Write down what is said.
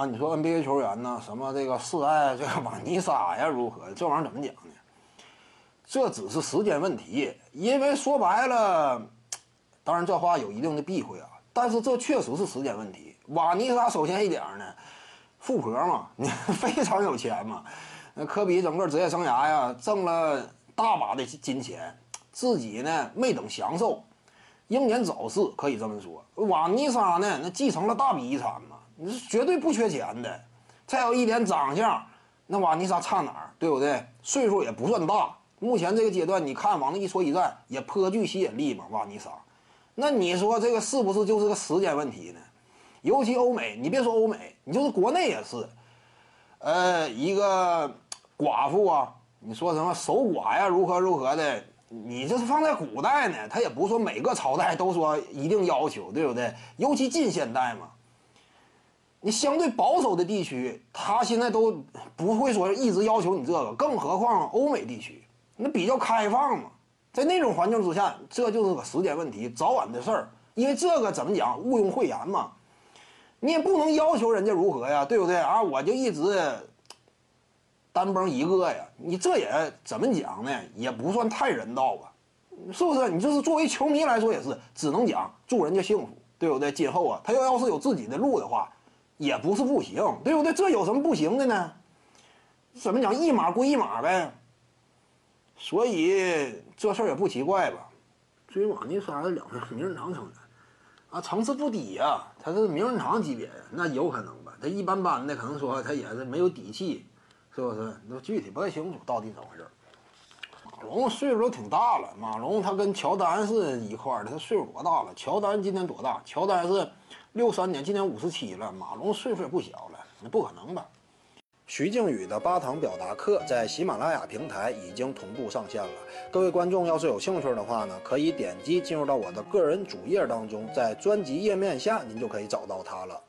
啊，你说 NBA 球员呢，什么这个示爱这个瓦尼莎呀，如何？这玩意儿怎么讲呢？这只是时间问题，因为说白了，当然这话有一定的避讳啊，但是这确实是时间问题。瓦尼莎首先一点呢，富婆嘛，你非常有钱嘛。那科比整个职业生涯呀，挣了大把的金钱，自己呢没等享受，英年早逝可以这么说。瓦尼莎呢，那继承了大笔遗产嘛，你是绝对不缺钱的。再有一点长相，那瓦尼莎差哪儿，对不对？岁数也不算大。目前这个阶段，你看往那一说一站也颇具吸引力嘛，瓦尼莎。那你说这个是不是就是个时间问题呢？尤其欧美，你别说欧美，你就是国内也是。呃，一个寡妇啊，你说什么守寡呀，如何如何的，你这是放在古代呢，他也不是说每个朝代都说一定要求，对不对？尤其近现代嘛，你相对保守的地区，他现在都不会说一直要求你这个，更何况欧美地区。那比较开放嘛，在那种环境之下，这就是个时间问题，早晚的事儿。因为这个怎么讲，毋庸讳言嘛，你也不能要求人家如何呀，对不对啊？我就一直单崩一个呀，你这也怎么讲呢？也不算太人道吧，是不是？你就是作为球迷来说，也是只能讲祝人家幸福，对不对？今后啊，他要要是有自己的路的话，也不是不行，对不对？这有什么不行的呢？怎么讲，一码归一码呗。所以这事儿也不奇怪吧？至于瓦尼莎是两名名人堂成员，啊，层次不低呀，他是名人堂级别呀，那有可能吧？他一般般的，可能说他也是没有底气，是不是？那具体不太清楚到底怎么回事。马龙岁数都挺大了，马龙他跟乔丹是一块儿的，他岁数多大了？乔丹今年多大？乔丹是六三年，今年五十七了，马龙岁数也不小了，那不可能吧？徐静宇的八堂表达课在喜马拉雅平台已经同步上线了。各位观众要是有兴趣的话呢，可以点击进入到我的个人主页当中，在专辑页面下您就可以找到它了。